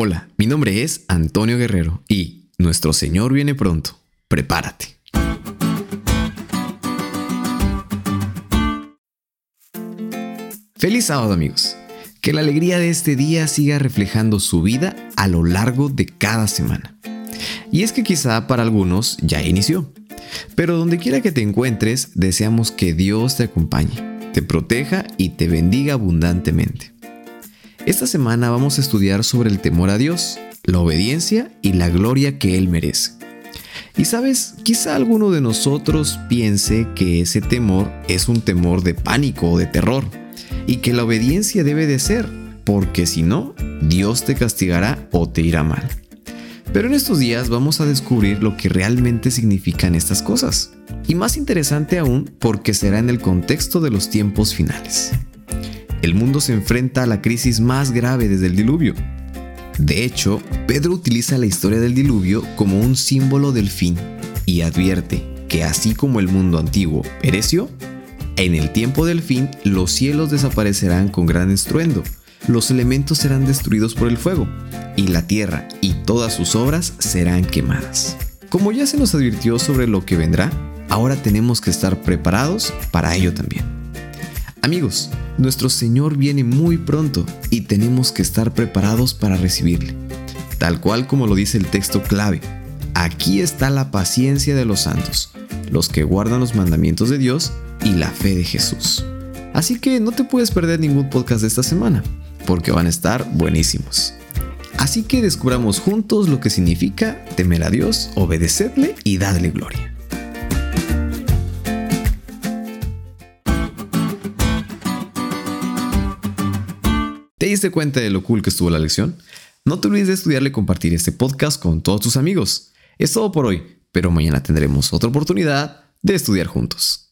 Hola, mi nombre es Antonio Guerrero y nuestro Señor viene pronto. Prepárate. Feliz sábado amigos. Que la alegría de este día siga reflejando su vida a lo largo de cada semana. Y es que quizá para algunos ya inició. Pero donde quiera que te encuentres, deseamos que Dios te acompañe, te proteja y te bendiga abundantemente. Esta semana vamos a estudiar sobre el temor a Dios, la obediencia y la gloria que Él merece. Y sabes, quizá alguno de nosotros piense que ese temor es un temor de pánico o de terror, y que la obediencia debe de ser, porque si no, Dios te castigará o te irá mal. Pero en estos días vamos a descubrir lo que realmente significan estas cosas. Y más interesante aún porque será en el contexto de los tiempos finales el mundo se enfrenta a la crisis más grave desde el diluvio. De hecho, Pedro utiliza la historia del diluvio como un símbolo del fin y advierte que así como el mundo antiguo pereció, en el tiempo del fin los cielos desaparecerán con gran estruendo, los elementos serán destruidos por el fuego, y la tierra y todas sus obras serán quemadas. Como ya se nos advirtió sobre lo que vendrá, ahora tenemos que estar preparados para ello también. Amigos, nuestro Señor viene muy pronto y tenemos que estar preparados para recibirle. Tal cual como lo dice el texto clave, aquí está la paciencia de los santos, los que guardan los mandamientos de Dios y la fe de Jesús. Así que no te puedes perder ningún podcast de esta semana, porque van a estar buenísimos. Así que descubramos juntos lo que significa temer a Dios, obedecerle y darle gloria. ¿Te diste cuenta de lo cool que estuvo la lección? No te olvides de estudiarle y compartir este podcast con todos tus amigos. Es todo por hoy, pero mañana tendremos otra oportunidad de estudiar juntos.